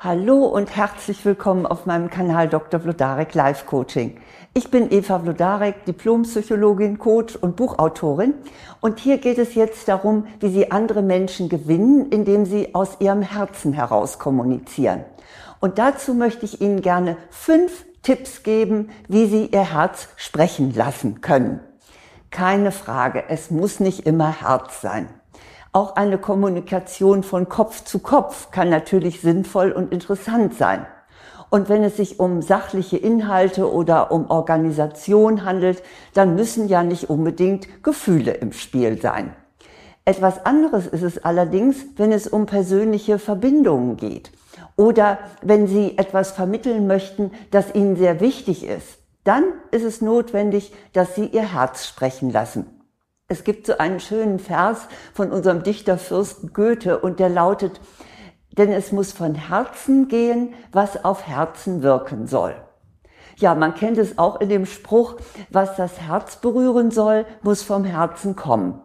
Hallo und herzlich willkommen auf meinem Kanal Dr. Vlodarek Life Coaching. Ich bin Eva Vlodarek, Diplompsychologin, Coach und Buchautorin. Und hier geht es jetzt darum, wie Sie andere Menschen gewinnen, indem Sie aus Ihrem Herzen heraus kommunizieren. Und dazu möchte ich Ihnen gerne fünf Tipps geben, wie Sie Ihr Herz sprechen lassen können. Keine Frage, es muss nicht immer Herz sein. Auch eine Kommunikation von Kopf zu Kopf kann natürlich sinnvoll und interessant sein. Und wenn es sich um sachliche Inhalte oder um Organisation handelt, dann müssen ja nicht unbedingt Gefühle im Spiel sein. Etwas anderes ist es allerdings, wenn es um persönliche Verbindungen geht oder wenn Sie etwas vermitteln möchten, das Ihnen sehr wichtig ist. Dann ist es notwendig, dass Sie Ihr Herz sprechen lassen. Es gibt so einen schönen Vers von unserem Dichter Fürsten Goethe und der lautet, denn es muss von Herzen gehen, was auf Herzen wirken soll. Ja, man kennt es auch in dem Spruch, was das Herz berühren soll, muss vom Herzen kommen.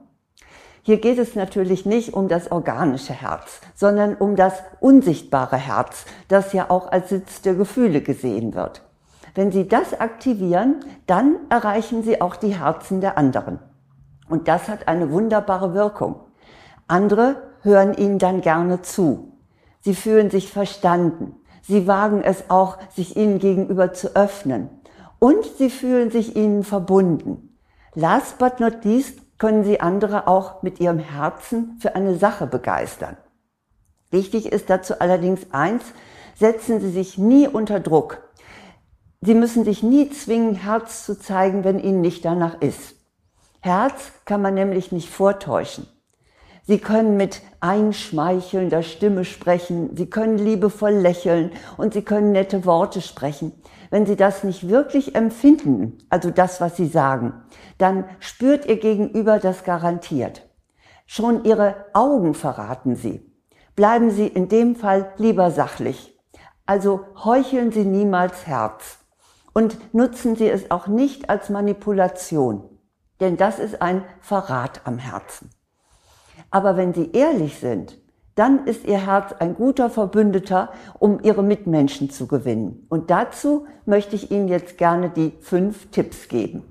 Hier geht es natürlich nicht um das organische Herz, sondern um das unsichtbare Herz, das ja auch als Sitz der Gefühle gesehen wird. Wenn Sie das aktivieren, dann erreichen Sie auch die Herzen der anderen. Und das hat eine wunderbare Wirkung. Andere hören ihnen dann gerne zu. Sie fühlen sich verstanden. Sie wagen es auch, sich ihnen gegenüber zu öffnen. Und sie fühlen sich ihnen verbunden. Last but not least können sie andere auch mit ihrem Herzen für eine Sache begeistern. Wichtig ist dazu allerdings eins, setzen Sie sich nie unter Druck. Sie müssen sich nie zwingen, Herz zu zeigen, wenn Ihnen nicht danach ist. Herz kann man nämlich nicht vortäuschen. Sie können mit einschmeichelnder Stimme sprechen, Sie können liebevoll lächeln und Sie können nette Worte sprechen. Wenn Sie das nicht wirklich empfinden, also das, was Sie sagen, dann spürt Ihr Gegenüber das garantiert. Schon Ihre Augen verraten Sie. Bleiben Sie in dem Fall lieber sachlich. Also heucheln Sie niemals Herz und nutzen Sie es auch nicht als Manipulation denn das ist ein Verrat am Herzen. Aber wenn Sie ehrlich sind, dann ist Ihr Herz ein guter Verbündeter, um Ihre Mitmenschen zu gewinnen. Und dazu möchte ich Ihnen jetzt gerne die fünf Tipps geben.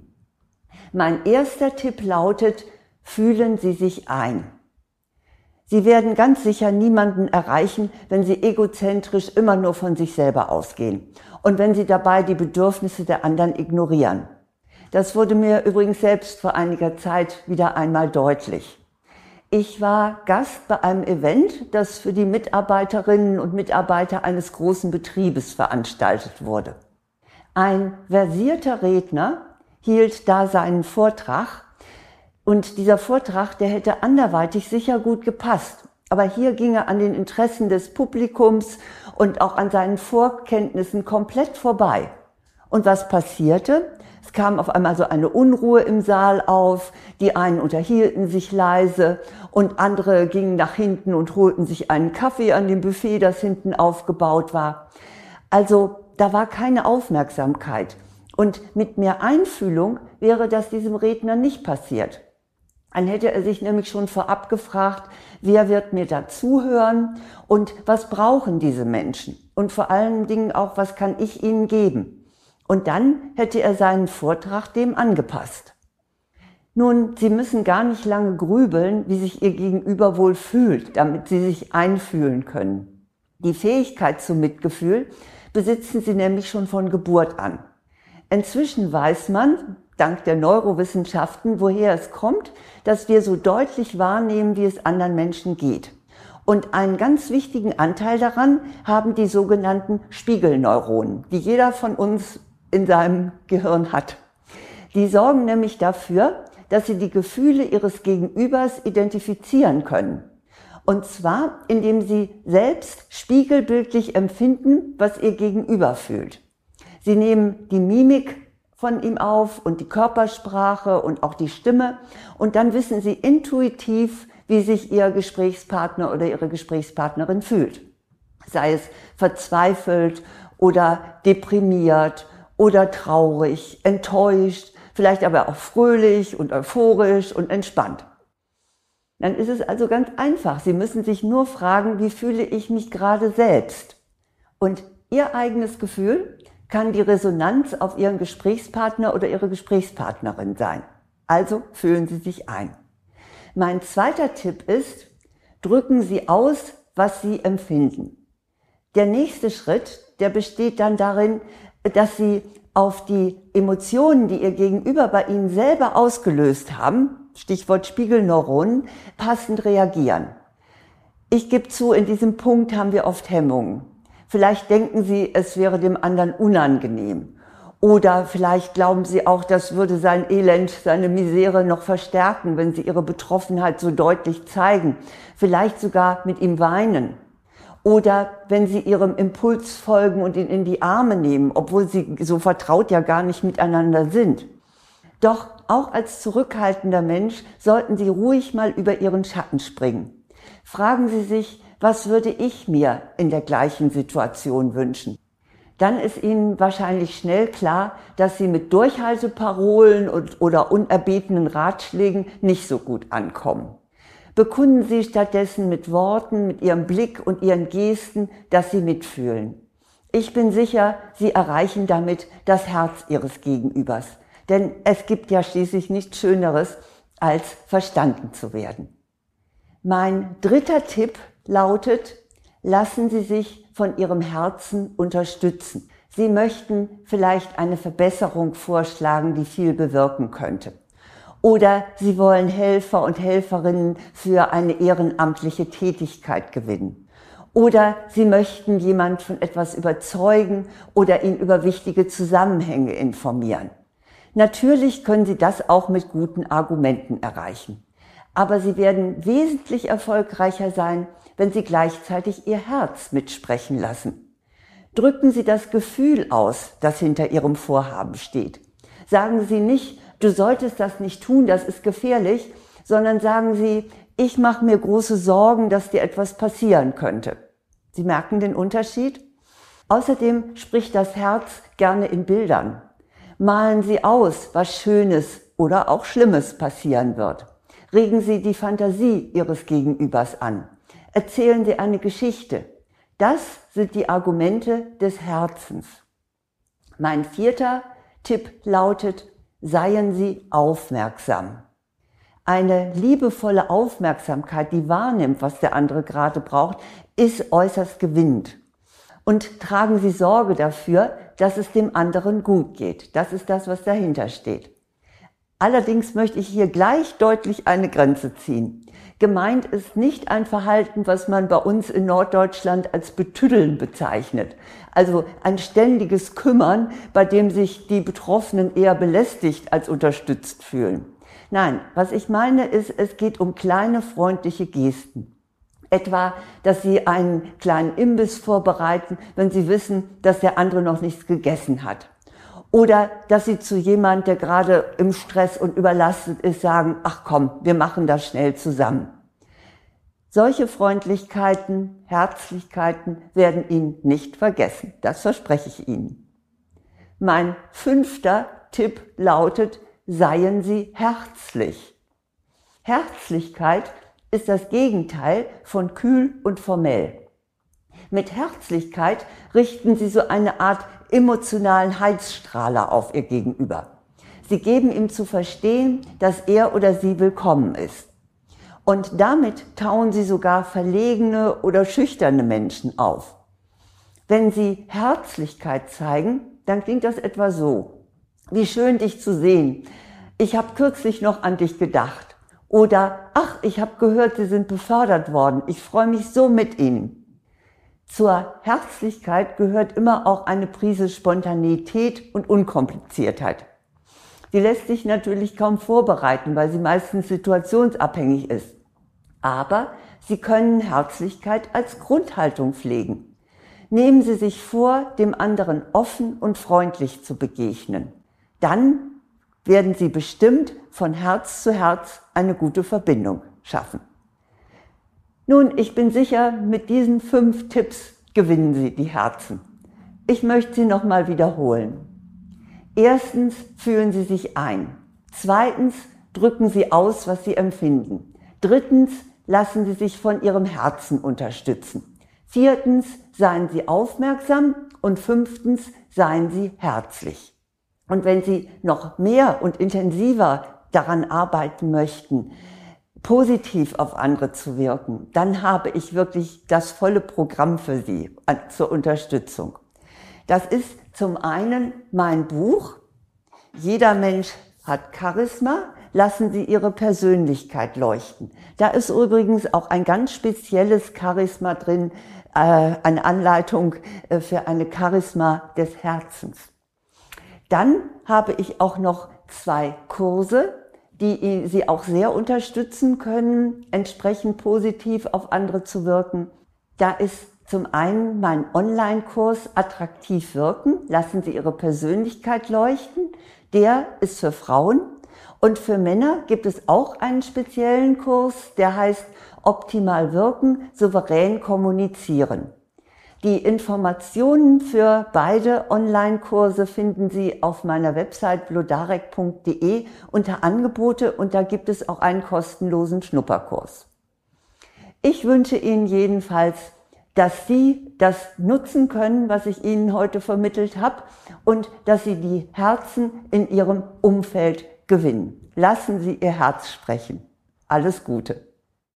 Mein erster Tipp lautet, fühlen Sie sich ein. Sie werden ganz sicher niemanden erreichen, wenn Sie egozentrisch immer nur von sich selber ausgehen und wenn Sie dabei die Bedürfnisse der anderen ignorieren. Das wurde mir übrigens selbst vor einiger Zeit wieder einmal deutlich. Ich war Gast bei einem Event, das für die Mitarbeiterinnen und Mitarbeiter eines großen Betriebes veranstaltet wurde. Ein versierter Redner hielt da seinen Vortrag und dieser Vortrag, der hätte anderweitig sicher gut gepasst. Aber hier ging er an den Interessen des Publikums und auch an seinen Vorkenntnissen komplett vorbei. Und was passierte? Es kam auf einmal so eine Unruhe im Saal auf. Die einen unterhielten sich leise und andere gingen nach hinten und holten sich einen Kaffee an dem Buffet, das hinten aufgebaut war. Also da war keine Aufmerksamkeit. Und mit mehr Einfühlung wäre das diesem Redner nicht passiert. Dann hätte er sich nämlich schon vorab gefragt, wer wird mir da zuhören und was brauchen diese Menschen? Und vor allen Dingen auch, was kann ich ihnen geben? Und dann hätte er seinen Vortrag dem angepasst. Nun, Sie müssen gar nicht lange grübeln, wie sich Ihr Gegenüber wohl fühlt, damit Sie sich einfühlen können. Die Fähigkeit zum Mitgefühl besitzen Sie nämlich schon von Geburt an. Inzwischen weiß man, dank der Neurowissenschaften, woher es kommt, dass wir so deutlich wahrnehmen, wie es anderen Menschen geht. Und einen ganz wichtigen Anteil daran haben die sogenannten Spiegelneuronen, die jeder von uns in seinem Gehirn hat. Die sorgen nämlich dafür, dass sie die Gefühle ihres Gegenübers identifizieren können. Und zwar, indem sie selbst spiegelbildlich empfinden, was ihr Gegenüber fühlt. Sie nehmen die Mimik von ihm auf und die Körpersprache und auch die Stimme und dann wissen sie intuitiv, wie sich ihr Gesprächspartner oder ihre Gesprächspartnerin fühlt. Sei es verzweifelt oder deprimiert oder traurig, enttäuscht, vielleicht aber auch fröhlich und euphorisch und entspannt. Dann ist es also ganz einfach. Sie müssen sich nur fragen, wie fühle ich mich gerade selbst? Und Ihr eigenes Gefühl kann die Resonanz auf Ihren Gesprächspartner oder Ihre Gesprächspartnerin sein. Also fühlen Sie sich ein. Mein zweiter Tipp ist, drücken Sie aus, was Sie empfinden. Der nächste Schritt, der besteht dann darin, dass Sie auf die Emotionen, die Ihr Gegenüber bei Ihnen selber ausgelöst haben, Stichwort Spiegelneuronen, passend reagieren. Ich gebe zu, in diesem Punkt haben wir oft Hemmungen. Vielleicht denken Sie, es wäre dem anderen unangenehm. Oder vielleicht glauben Sie auch, das würde sein Elend, seine Misere noch verstärken, wenn Sie Ihre Betroffenheit so deutlich zeigen. Vielleicht sogar mit ihm weinen. Oder wenn Sie Ihrem Impuls folgen und ihn in die Arme nehmen, obwohl Sie so vertraut ja gar nicht miteinander sind. Doch auch als zurückhaltender Mensch sollten Sie ruhig mal über Ihren Schatten springen. Fragen Sie sich, was würde ich mir in der gleichen Situation wünschen? Dann ist Ihnen wahrscheinlich schnell klar, dass Sie mit Durchhalteparolen und, oder unerbetenen Ratschlägen nicht so gut ankommen. Bekunden Sie stattdessen mit Worten, mit Ihrem Blick und Ihren Gesten, dass Sie mitfühlen. Ich bin sicher, Sie erreichen damit das Herz Ihres Gegenübers. Denn es gibt ja schließlich nichts Schöneres, als verstanden zu werden. Mein dritter Tipp lautet, lassen Sie sich von Ihrem Herzen unterstützen. Sie möchten vielleicht eine Verbesserung vorschlagen, die viel bewirken könnte. Oder Sie wollen Helfer und Helferinnen für eine ehrenamtliche Tätigkeit gewinnen. Oder Sie möchten jemand von etwas überzeugen oder ihn über wichtige Zusammenhänge informieren. Natürlich können Sie das auch mit guten Argumenten erreichen. Aber Sie werden wesentlich erfolgreicher sein, wenn Sie gleichzeitig Ihr Herz mitsprechen lassen. Drücken Sie das Gefühl aus, das hinter Ihrem Vorhaben steht. Sagen Sie nicht, du solltest das nicht tun, das ist gefährlich, sondern sagen Sie, ich mache mir große Sorgen, dass dir etwas passieren könnte. Sie merken den Unterschied? Außerdem spricht das Herz gerne in Bildern. Malen Sie aus, was Schönes oder auch Schlimmes passieren wird. Regen Sie die Fantasie Ihres Gegenübers an erzählen Sie eine Geschichte. Das sind die Argumente des Herzens. Mein vierter Tipp lautet, seien Sie aufmerksam. Eine liebevolle Aufmerksamkeit, die wahrnimmt, was der andere gerade braucht, ist äußerst gewinnend. Und tragen Sie Sorge dafür, dass es dem anderen gut geht. Das ist das, was dahinter steht. Allerdings möchte ich hier gleich deutlich eine Grenze ziehen. Gemeint ist nicht ein Verhalten, was man bei uns in Norddeutschland als Betüddeln bezeichnet. Also ein ständiges Kümmern, bei dem sich die Betroffenen eher belästigt als unterstützt fühlen. Nein, was ich meine ist, es geht um kleine freundliche Gesten. Etwa, dass Sie einen kleinen Imbiss vorbereiten, wenn Sie wissen, dass der andere noch nichts gegessen hat. Oder dass sie zu jemand, der gerade im Stress und überlastet ist, sagen, ach komm, wir machen das schnell zusammen. Solche Freundlichkeiten, Herzlichkeiten werden Ihnen nicht vergessen. Das verspreche ich Ihnen. Mein fünfter Tipp lautet, seien Sie herzlich. Herzlichkeit ist das Gegenteil von kühl und formell. Mit Herzlichkeit richten Sie so eine Art emotionalen Heizstrahler auf ihr Gegenüber. Sie geben ihm zu verstehen, dass er oder sie willkommen ist. Und damit tauen sie sogar verlegene oder schüchterne Menschen auf. Wenn sie Herzlichkeit zeigen, dann klingt das etwa so. Wie schön dich zu sehen. Ich habe kürzlich noch an dich gedacht. Oder, ach, ich habe gehört, Sie sind befördert worden. Ich freue mich so mit Ihnen. Zur Herzlichkeit gehört immer auch eine Prise Spontanität und Unkompliziertheit. Die lässt sich natürlich kaum vorbereiten, weil sie meistens situationsabhängig ist. Aber Sie können Herzlichkeit als Grundhaltung pflegen. Nehmen Sie sich vor, dem anderen offen und freundlich zu begegnen. Dann werden Sie bestimmt von Herz zu Herz eine gute Verbindung schaffen. Nun, ich bin sicher, mit diesen fünf Tipps gewinnen Sie die Herzen. Ich möchte sie nochmal wiederholen. Erstens fühlen Sie sich ein. Zweitens drücken Sie aus, was Sie empfinden. Drittens lassen Sie sich von Ihrem Herzen unterstützen. Viertens seien Sie aufmerksam und fünftens, seien Sie herzlich. Und wenn Sie noch mehr und intensiver daran arbeiten möchten, positiv auf andere zu wirken, dann habe ich wirklich das volle Programm für Sie zur Unterstützung. Das ist zum einen mein Buch. Jeder Mensch hat Charisma. Lassen Sie Ihre Persönlichkeit leuchten. Da ist übrigens auch ein ganz spezielles Charisma drin, äh, eine Anleitung äh, für eine Charisma des Herzens. Dann habe ich auch noch zwei Kurse, die Sie auch sehr unterstützen können, entsprechend positiv auf andere zu wirken. Da ist zum einen mein Online-Kurs Attraktiv wirken, lassen Sie Ihre Persönlichkeit leuchten. Der ist für Frauen. Und für Männer gibt es auch einen speziellen Kurs, der heißt Optimal wirken, souverän kommunizieren. Die Informationen für beide Online-Kurse finden Sie auf meiner Website blodarek.de unter Angebote und da gibt es auch einen kostenlosen Schnupperkurs. Ich wünsche Ihnen jedenfalls, dass Sie das nutzen können, was ich Ihnen heute vermittelt habe und dass Sie die Herzen in Ihrem Umfeld gewinnen. Lassen Sie Ihr Herz sprechen. Alles Gute.